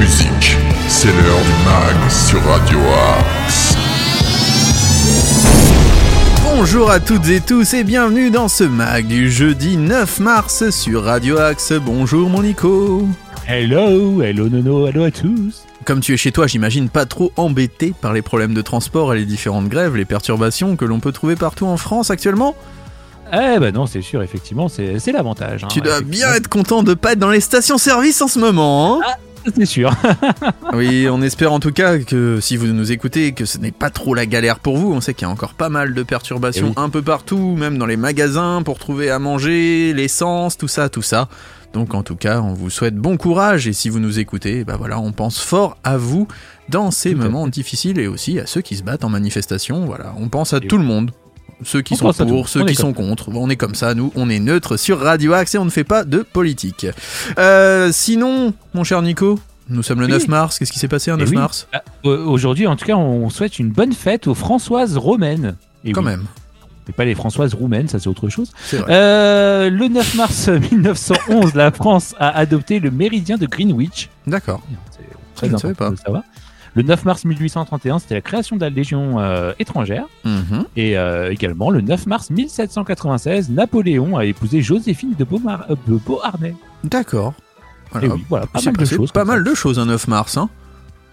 musique. C'est l'heure du mag sur Radio Axe. Bonjour à toutes et tous et bienvenue dans ce mag du jeudi 9 mars sur Radio Axe. Bonjour mon Nico. Hello, hello Nono, hello à tous. Comme tu es chez toi, j'imagine pas trop embêté par les problèmes de transport et les différentes grèves, les perturbations que l'on peut trouver partout en France actuellement? Eh ben non, c'est sûr, effectivement, c'est c'est l'avantage. hein, Tu dois bien être content de pas être dans les stations-service en ce moment. hein C'est sûr. oui, on espère en tout cas que si vous nous écoutez, que ce n'est pas trop la galère pour vous. On sait qu'il y a encore pas mal de perturbations Eh oui. un peu partout, même dans les magasins pour trouver à manger, l'essence, tout ça, tout ça. Donc en tout cas, on vous souhaite bon courage et si vous nous écoutez, bah voilà, on pense fort à vous dans ces Tout moments difficiles et aussi à ceux qui se battent en manifestation. Voilà, on pense à Et tout le monde. Ceux qui On sont pour, ceux On qui sont contre. On est comme ça, nous, on est neutre sur Radio Axe et on ne fait pas de politique. Euh, sinon, mon cher Nico, nous sommes le Oui. 9 mars. Qu'est-ce qui s'est passé un Eh 9 oui. mars? Ah, euh, Aujourd'hui, en tout cas, on souhaite une bonne fête aux Françoises romaines. Et Quand oui, même, Et pas les Françoises roumaines, ça c'est autre chose. vrai. Euh, le 9 mars 1911, la France a adopté le méridien de Greenwich. D'accord. Très important de le savoir. Le 9 mars 1831, c'était la création de la Légion euh, étrangère. Mhm. Et euh, également, le 9 mars 1796, Napoléon a épousé Joséphine de, Beaumar- euh, de Beauharnais. D'accord. Voilà. oui, voilà, pas mal de choses. pas mal de choses un 9 mars. Hein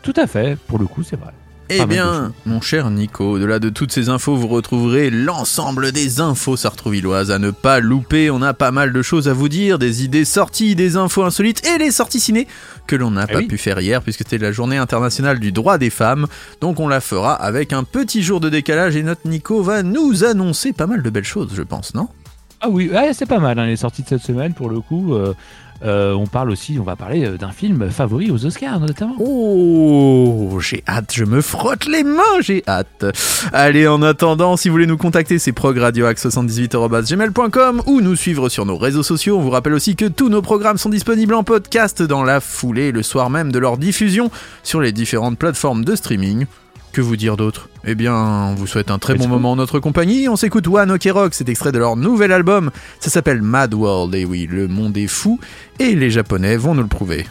Tout à fait, pour le coup, c'est vrai. Eh bien, mon cher Nico, au-delà de toutes ces infos, vous retrouverez l'ensemble des infos sartrouvilloises à ne pas louper. On a pas mal de choses à vous dire, des idées sorties, des infos insolites et les sorties ciné que l'on n'a Eh pas oui. pu faire hier puisque c'était la journée internationale du droit des femmes. Donc on la fera avec un petit jour de décalage et notre Nico va nous annoncer pas mal de belles choses, je pense, non? Ah oui, c'est pas mal, hein, les sorties de cette semaine, pour le coup. euh, euh, on parle aussi, on va parler euh, d'un film favori aux Oscars, notamment. Oh, j'ai hâte, je me frotte les mains, j'ai hâte. Allez, en attendant, si vous voulez nous contacter, c'est progradioax78.gmail.com ou nous suivre sur nos réseaux sociaux. On vous rappelle aussi que tous nos programmes sont disponibles en podcast dans la foulée, le soir même de leur diffusion sur les différentes plateformes de streaming. Que vous dire d'autre Eh bien, on vous souhaite un très Let's bon go. moment en notre compagnie. On s'écoute One Ok Rock, c'est extrait de leur nouvel album. Ça s'appelle Mad World, et oui, le monde est fou, et les Japonais vont nous le prouver.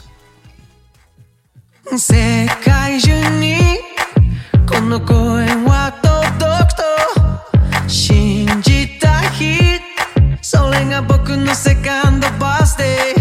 世界中にこの声は届くと信じた日それが僕のセカンドバースデー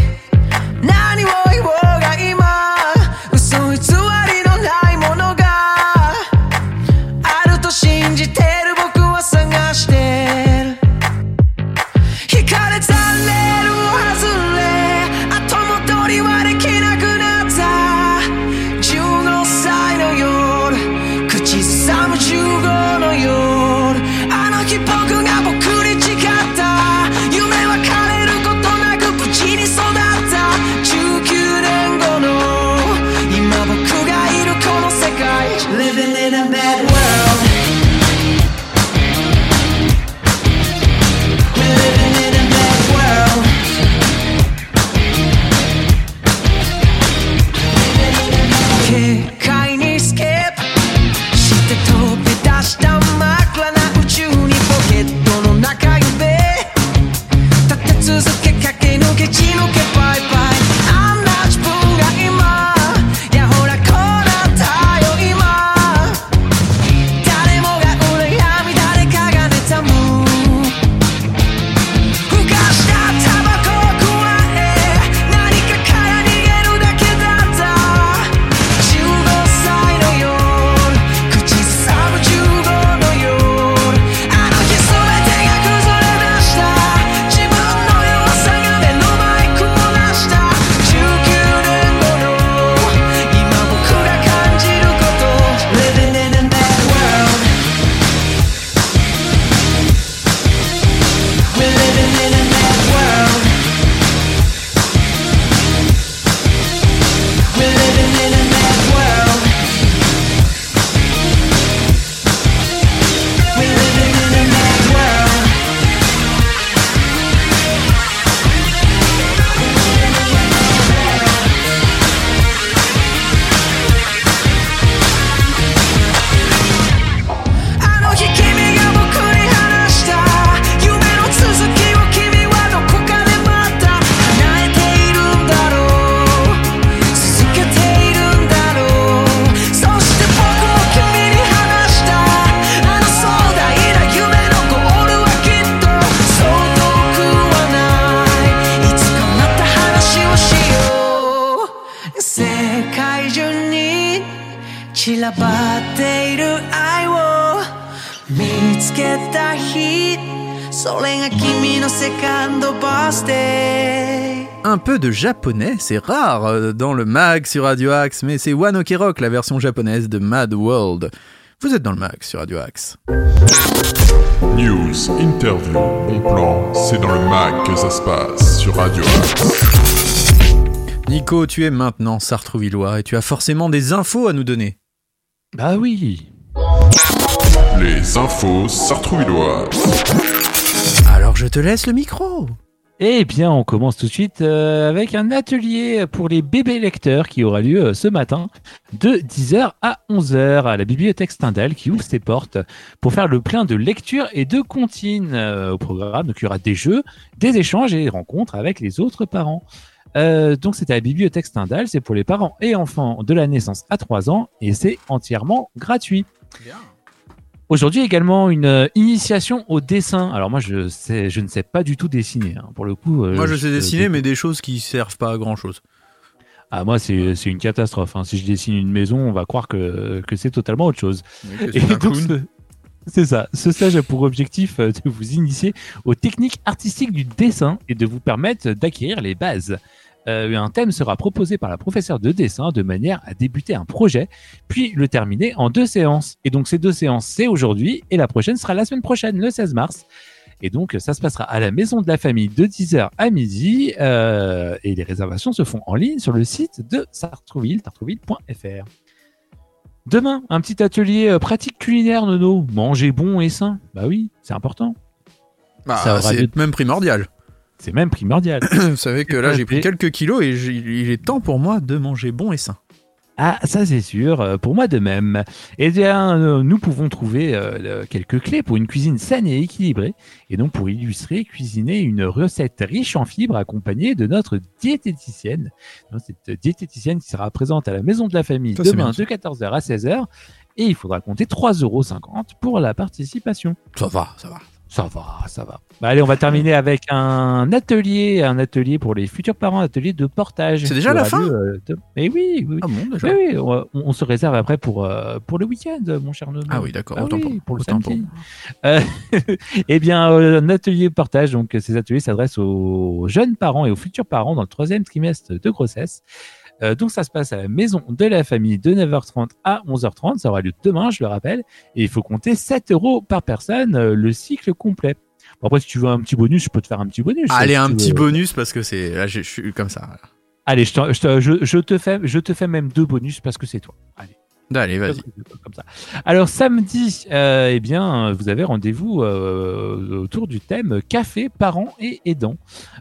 ばっている愛を見つけた日それが君のセカンドバースデー un peu de japonais, c'est rare euh, dans le mag sur Radio Axe, mais c'est One Ok Rock, la version japonaise de Mad World. Vous êtes dans le mag sur Radio Axe. News, interview, bon plan, c'est dans le mag que ça se passe sur Radio Axe. Nico, tu es maintenant Sartrouvillois et tu as forcément des infos à nous donner. Bah oui. Les infos sartrouvilloises. Alors je te laisse le micro. Eh bien, on commence tout de suite euh, avec un atelier pour les bébés lecteurs qui aura lieu euh, ce matin de 10h à 11h à la bibliothèque Stendhal qui ouvre ses portes pour faire le plein de lecture et de comptines euh, au programme. Donc, il y aura des jeux, des échanges et des rencontres avec les autres parents. Euh, donc, c'est à la bibliothèque Stendhal. C'est pour les parents et enfants de la naissance à 3 ans et c'est entièrement gratuit. Aujourd'hui également une euh, initiation au dessin. Alors moi je sais, je ne sais pas du tout dessiner. hein. Pour le coup, euh, Moi je sais dessiner, mais des choses qui servent pas à grand chose. ah moi c'est une catastrophe. hein. Si je dessine une maison, on va croire que que c'est totalement autre chose. Et donc, c'est ça. Ce stage a pour objectif euh, de vous initier aux techniques artistiques du dessin et de vous permettre d'acquérir les bases. Euh, un thème sera proposé par la professeure de dessin de manière à débuter un projet, puis le terminer en deux séances. Et donc ces deux séances, c'est aujourd'hui et la prochaine sera la semaine prochaine, le 16 mars. Et donc ça se passera à la maison de la famille de 10h à midi euh, et les réservations se font en ligne sur le site de Sartrouville. Demain, un petit atelier euh, pratique culinaire, Nono. Manger bon et sain. Bah oui, c'est important. Bah, c'est même primordial. C'est même primordial. Vous savez que là j'ai pris quelques kilos et il est temps pour moi de manger bon et sain. Ah, ça c'est sûr, euh, pour moi de même. Eh bien, euh, nous pouvons trouver euh, quelques clés pour une cuisine saine et équilibrée, et donc pour illustrer, cuisiner une recette riche en fibres accompagnée de notre diététicienne. Donc, cette diététicienne qui sera présente à la maison de la famille Ça, demain de 14h à 16h, et il faudra compter 3,50 euros pour la participation. Ça va, ça va. Ça va, ça va. Bah, allez, on va terminer avec un atelier, un atelier pour les futurs parents, un atelier de portage. C'est déjà la fin lieu, euh, de- Eh oui, oui, oui. Ah bon déjà Oui, oui, on, on se réserve après pour, euh, pour le week-end, mon cher Nono. Ah oui d'accord, Ah autant oui, pour, pour le samedi. Euh, eh bien, euh, un atelier portage, donc ces ateliers s'adressent aux jeunes parents et aux futurs parents dans le troisième trimestre de grossesse. Euh, donc ça se passe à la maison de la famille de 9h30 à 11h30. Ça aura lieu demain, je le rappelle. Et il faut compter 7 euros par personne euh, le cycle complet. Bon, après, si tu veux un petit bonus, je peux te faire un petit bonus. Allez, Si un petit veux. bonus parce que c'est là je je suis comme ça. Allez, je, te- je, te- je, je te fais, je te fais même deux bonus parce que c'est toi. Allez. Allez, vas-y. Comme ça. Alors samedi, euh, eh bien, vous avez rendez-vous euh, autour du thème café, parents et aidants,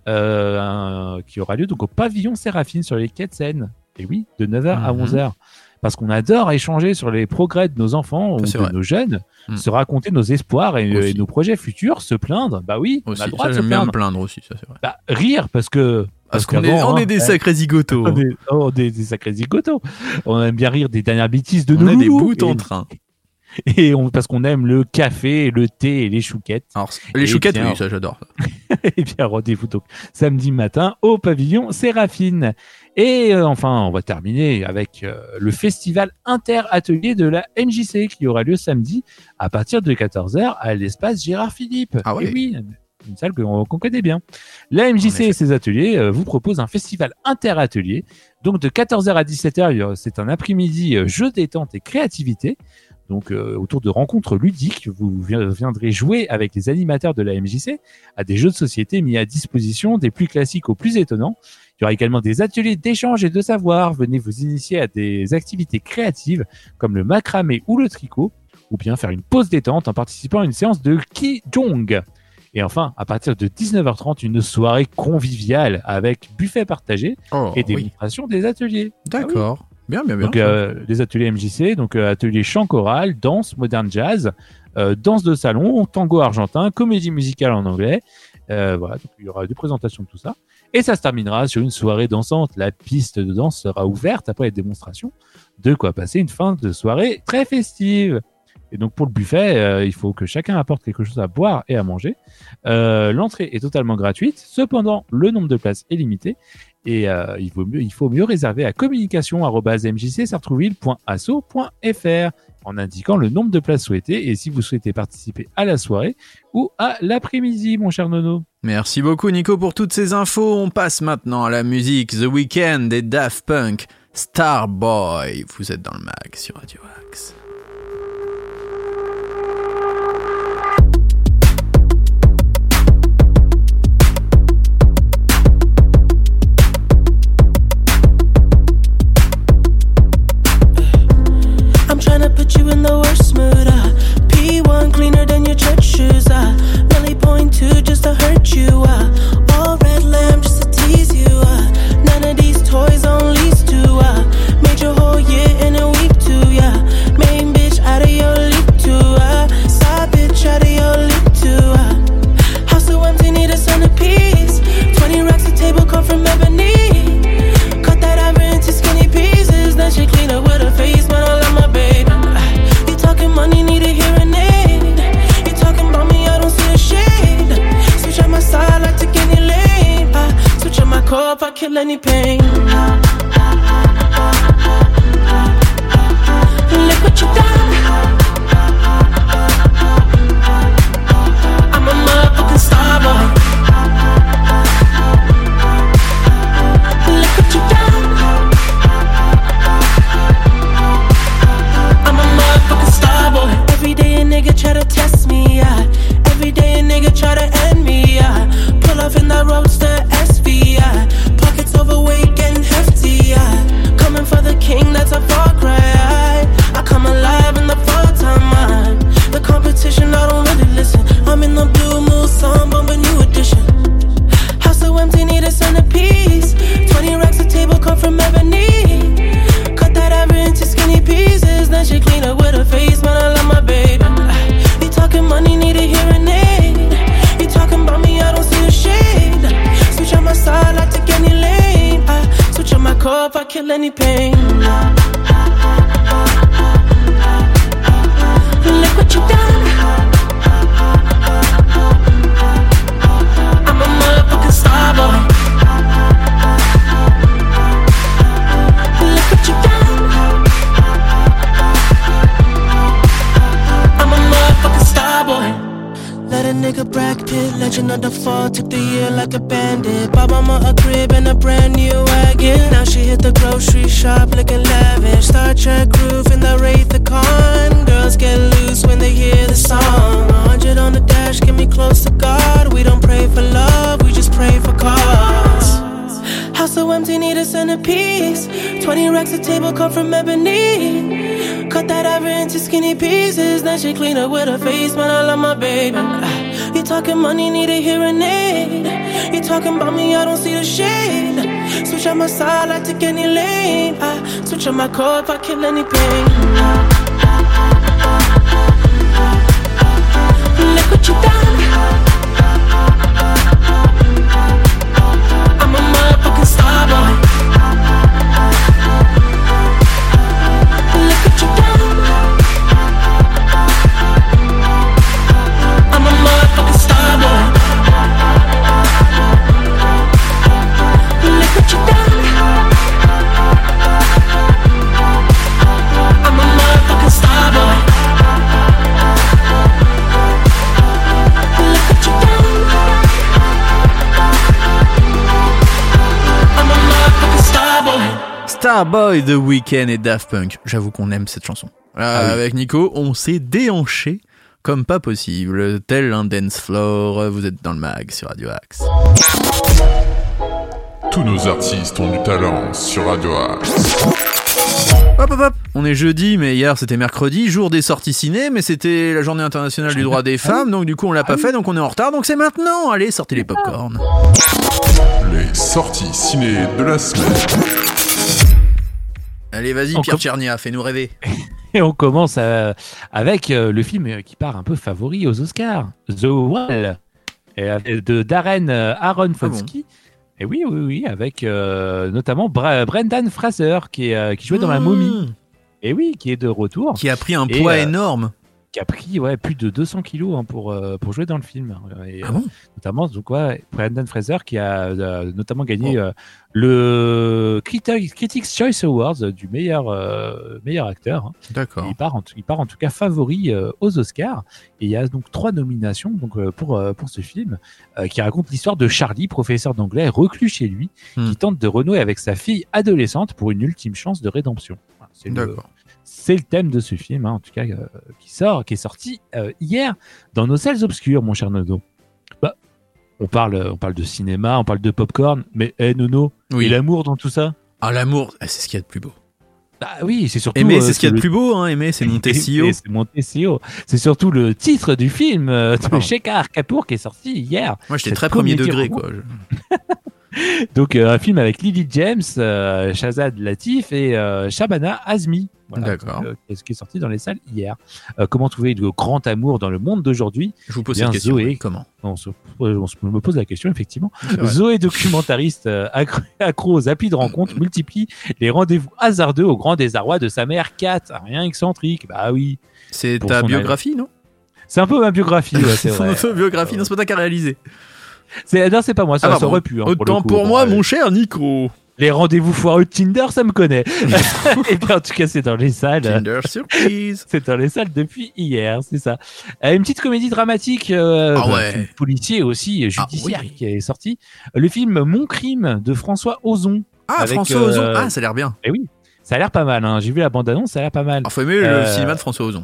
euh, un- qui aura lieu donc au pavillon Séraphine sur les quais de Seine. Et oui, de 9h à Mhm. 11h. Parce qu'on adore échanger sur les progrès de nos enfants ou de vrai. nos jeunes, Mhm. se raconter nos espoirs et, nos projets futurs, se plaindre. Bah oui, on a le droit ça de se j'aime bien me plaindre. plaindre aussi, ça c'est vrai. Bah, rire parce que Parce qu'on est, on hein, est des sacrés zigotos. on est, oh, des, des sacrés zigotos. On aime bien rire des dernières bêtises de On nos est des loulous. bouts en train. et on, parce qu'on aime le café, le thé et les chouquettes. Alors, les Et chouquettes, oui, ça j'adore. et bien rendez-vous donc samedi matin au pavillon Séraphine. Et euh, enfin, on va terminer avec euh, le festival inter-atelier de la NJC qui aura lieu samedi à partir de 14h à l'espace Gérard Philippe. Ah ouais. Et oui, une salle qu'on connaît bien. La MJC et ses ateliers euh, vous proposent un festival inter-atelier. Donc de 14h à 17h, il y aura- c'est un après-midi euh, jeu détente et créativité. Donc euh, autour de rencontres ludiques, vous vi- viendrez jouer avec les animateurs de la MJC à des jeux de société mis à disposition des plus classiques aux plus étonnants. Il y aura également des ateliers d'échange et de savoir. Venez vous initier à des activités créatives comme le macramé ou le tricot, ou bien faire une pause détente en participant à une séance de Qigong. Et enfin, à partir de 19h30, une soirée conviviale avec buffet partagé Oh, et oui. démonstration des ateliers. D'accord. Bien, bien, bien. Donc euh, les ateliers MJC, donc euh, atelier chant choral, danse, moderne jazz, euh, danse de salon, tango argentin, comédie musicale en anglais. Euh, voilà, donc il y aura des présentations de tout ça. Et ça se terminera sur une soirée dansante. La piste de danse sera ouverte après les démonstrations. De quoi passer une fin de soirée très festive. Et donc pour le buffet, euh, il faut que chacun apporte quelque chose à boire et à manger. Euh, L'entrée est totalement gratuite. Cependant, le nombre de places est limité. Et euh, il, faut mieux, faut mieux réserver à communication.mjc-sartrouville.asso.fr en indiquant le nombre de places souhaitées et si vous souhaitez participer à la soirée ou à l'après-midi, mon cher Nono. Merci beaucoup Nico pour toutes ces infos. On passe maintenant à la musique The Weeknd et Daft Punk. Starboy, vous êtes dans le mag sur Radio Axe. even the worst Sometimes you need a centerpiece. 20 racks a table cut from ebony. Cut that ivory into skinny pieces. Then she clean up with her face, man. I love my baby. You talking money, need a hearing aid. You talking about me, I don't see the shade. Switch on my side, I take any lane. I switch on my car if I kill any pain. Look what you. Boy The Weeknd et Daft Punk. J'avoue qu'on aime cette chanson. Ah avec Nico, on s'est déhanché comme pas possible, tel un dance floor. Vous êtes dans le mag sur Radio Axe. Tous nos artistes ont du talent sur Radio Axe. Hop hop hop On est jeudi, mais hier c'était mercredi, jour des sorties ciné, mais c'était la journée internationale du droit des femmes, donc du coup on l'a pas fait, donc on est en retard, donc c'est maintenant Allez, sortez les popcorns Les sorties ciné de la semaine Allez, vas-y, Pierre Tchernia, fais-nous rêver. Et on commence euh, avec euh, le film qui part un peu favori aux Oscars, The Wall, de Darren euh, Aronofsky. Ah et oui, oui, oui, avec notamment Brendan Fraser qui, est, qui jouait dans La Momie. Mmh. Et oui, qui est de retour. Qui a pris un poids énorme. Qui a pris ouais, plus de 200 kilos hein, pour, euh, pour jouer dans le film. Et, Ah bon? notamment, donc, ouais, Brandon Fraser qui a euh, notamment gagné Oh. euh, le Critics, Choice Awards du meilleur, euh, meilleur acteur. hein. D'accord. Il part, en, tout- il part en tout cas favori euh, aux Oscars. Et il y a donc trois nominations donc, euh, pour, euh, pour ce film euh, qui raconte l'histoire de Charlie, professeur d'anglais reclus chez lui, Hmm. qui tente de renouer avec sa fille adolescente pour une ultime chance de rédemption. C'est le- D'accord. C'est le thème de ce film, hein, en tout cas, euh, qui sort, qui est sorti euh, hier dans nos salles obscures, mon cher Nono. Bah, on parle, on parle de cinéma, on parle de popcorn, mais hé Nono, Oui. et l'amour dans tout ça? Ah, l'amour, ah, c'est ce qu'il y a de plus beau. Bah oui, c'est surtout. Aimer, euh, c'est ce qu'il y a de le- plus beau, hein. Aimer, c'est monter haut. Et C'est. C'est surtout le titre du film euh, de. Shekhar Kapoor qui est sorti hier. Moi, j'étais très premier degré, quoi. Donc euh, un film avec Lily James, euh, Shazad Latif et euh, Shabana Azmi. D'accord. euh, qui est- sorti dans les salles hier. Comment trouver le grand amour dans le monde d'aujourd'hui? Je vous pose Bien, cette question. Zoé. Comment? On se, on se- me pose la question effectivement. Zoé documentariste accro, accro aux applis de rencontre multiplie les rendez-vous hasardeux au grand désarroi de sa mère Kat. Rien excentrique. Bah oui. C'est ta biographie, non? C'est un peu ma biographie, ouais, c'est vrai. biographie, non, c'est pas toi qui as réalisé. C'est, non, c'est pas moi, ça, Ah ça bon. aurait pu. hein, pour Autant coup. pour moi, mon cher Nico. Les rendez-vous foireux de Tinder, ça me connaît. Et bien, en tout cas, c'est dans les salles. Tinder surprise. C'est dans les salles depuis hier, c'est ça. Euh, une petite comédie dramatique, euh, Ah bah, ouais. film policier aussi, euh, judiciaire, Ah oui. qui est sorti. Le film Mon crime de François Ozon. Ah, Avec, François Ozon. euh, Ah, ça a l'air bien. Eh oui, ça a l'air pas mal. Hein. J'ai vu la bande-annonce, ça a l'air pas mal. Il faut aimer le cinéma de François Ozon.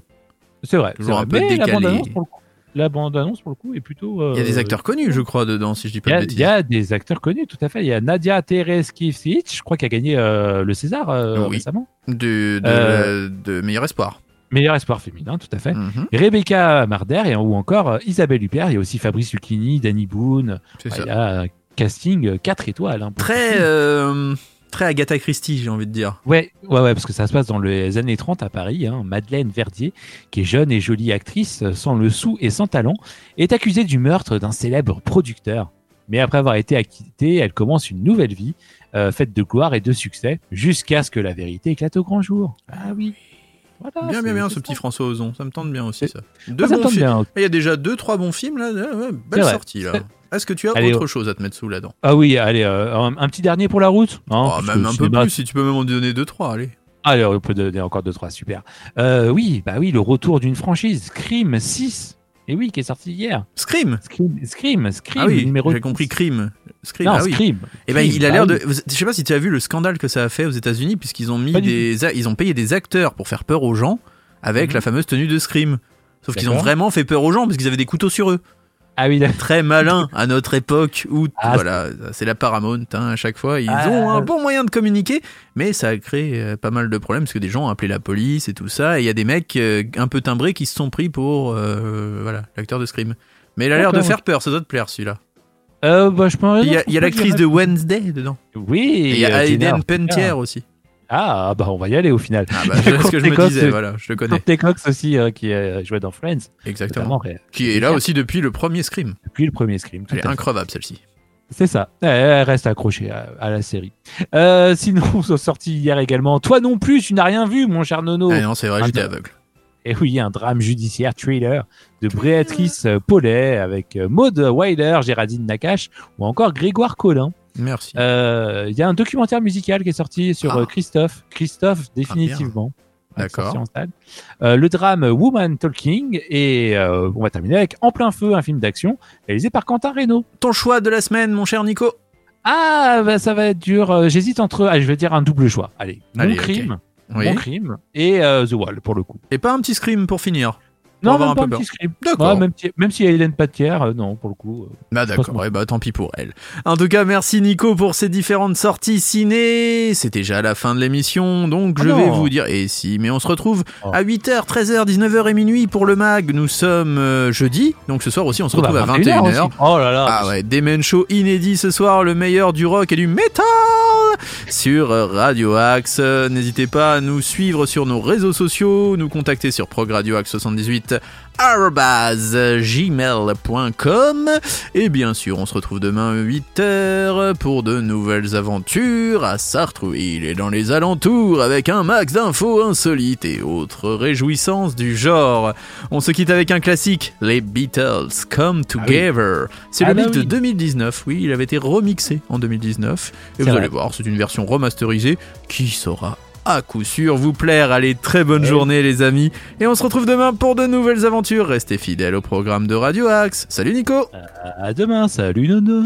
C'est vrai. toujours un vrai. peu Mais la bande-annonce, pour le coup, la bande-annonce, pour le coup, est plutôt. euh, Il y a des acteurs connus, je crois, dedans, si je dis Il pas y, de a, bêtises. il y a des acteurs connus, tout à fait. Il y a Nadia Tereskivcic, je crois, qui a gagné euh, le César euh, Oui. récemment. De, de, de Meilleur Espoir. Meilleur espoir féminin, tout à fait. Mhm, Rebecca Marder et, ou encore Isabelle Huppert. Il y a aussi Fabrice Lucchini, Danny Boone. C'est Ouais, ça. il y a un casting 4 étoiles. hein, Très, euh, très Agatha Christie, j'ai envie de dire. Ouais, ouais, ouais, parce que ça se passe dans les années 30 à Paris. Hein. Madeleine Verdier, qui est jeune et jolie actrice, euh, sans le sou et sans talent, est accusée du meurtre d'un célèbre producteur. Mais après avoir été acquittée, elle commence une nouvelle vie, euh, faite de gloire et de succès, jusqu'à ce que la vérité éclate au grand jour. Ah oui. Voilà, bien, bien, bien, ce petit François Ozon. Ça me tente bien aussi, ça. Ah, Deux ça bons films. bien. Il y a déjà deux, trois bons films, là. Ouais, belle sortie, là. Est-ce que tu as Allez, autre oh. chose à te mettre sous la dent? Ah oui, allez, euh, un, un petit dernier pour la route? hein, Oh, Même un peu plus, si tu peux même en donner deux, trois, allez. Allez, on peut donner encore deux, trois, super. Euh, oui, bah oui, le retour d'une franchise, Scream 6. Et oui, qui est sorti hier. Scream? Scream, Scream, Scream Ah oui, numéro j'ai compris Crime. Scream, Non, ah oui. Scream. Eh ben, Scream, il a bah l'air oui. de. Je sais pas si tu as vu le scandale que ça a fait aux États-Unis, puisqu'ils ont mis des, ils ont payé des acteurs pour faire peur aux gens avec Mhm. la fameuse tenue de Scream. Sauf qu'ils ont vraiment fait peur aux gens parce qu'ils avaient des couteaux sur eux. Ah oui, Très malin à notre époque où Ah, voilà, c'est la Paramount. hein, à chaque fois, ils Ah. ont un bon moyen de communiquer, mais ça a créé euh, pas mal de problèmes parce que des gens ont appelé la police et tout ça. Et il y a des mecs euh, un peu timbrés qui se sont pris pour euh, voilà l'acteur de Scream. Mais il a l'air de faire peur, ça doit te plaire celui-là. Euh, bah, je. Il y a, a l'actrice de Wednesday dedans. Oui. Et il y a euh, Aiden Pentier aussi. Ah, bah, on va y aller au final. Ah bah, c'est ce que je me disais, voilà, je le connais. Courtney Cox aussi, euh, qui euh, jouait dans Friends. Exactement. Qui est là aussi depuis le premier Scream. Depuis le premier Scream. Elle est increvable celle-ci. C'est ça. Elle- reste accrochée à, à la série. Euh, sinon, sortis hier également. Toi non plus, tu n'as rien vu, mon cher Nono. Ah non, c'est vrai, j'étais aveugle. Et oui, un drame judiciaire thriller de Béatrice Paulet avec euh, Maud Weiler, Géraldine Nakache ou encore Grégoire Collin. Merci. Euh, Il y a un documentaire musical qui est sorti sur Ah. euh, Christophe. Christophe, définitivement. Ouais, D'accord. Euh, le drame Woman Talking et euh, on va terminer avec En plein feu, un film d'action réalisé par Quentin Reynaud. Ton choix de la semaine, mon cher Nico? Ah, bah, ça va être dur. J'hésite entre. Allez, je vais dire un double choix. Allez, Allez, Mon crime, Oui. Mon crime et The Wall pour le coup. Et pas un petit Scream pour finir. Non, même un pas peu un petit script. D'accord. Ouais, même, si- même s'il y a Hélène Patière, euh, non, pour le coup. euh. Bah d'accord, Franchement. eh bah tant pis pour elle. En tout cas, merci Nico pour ces différentes sorties ciné. C'est déjà la fin de l'émission, donc Ah je non. vais vous dire... Et si, mais on se retrouve Oh. à 8h, 13h, 19h et minuit pour le mag. Nous sommes euh, jeudi, donc ce soir aussi on se retrouve à 21 21h. aussi. Oh là là. Ah ouais, des men show inédits ce soir, le meilleur du rock et du metal sur Radio Axe. N'hésitez pas à nous suivre sur nos réseaux sociaux, nous contacter sur progradioaxe78 gmail.com et bien sûr on se retrouve demain 8h pour de nouvelles aventures à Sartrouville et dans les alentours avec un max d'infos insolites et autres réjouissances du genre. On se quitte avec un classique, les Beatles Come Ah Together. C'est Ah le bah beat de oui. 2019, oui il avait été remixé en 2019 et C'est vous vrai. allez voir c'est une version remasterisée qui saura à coup sûr vous plaire. Allez, très bonne Ouais. journée les amis. Et on se retrouve demain pour de nouvelles aventures. Restez fidèles au programme de Radio Axe. Salut Nico À demain, salut Nono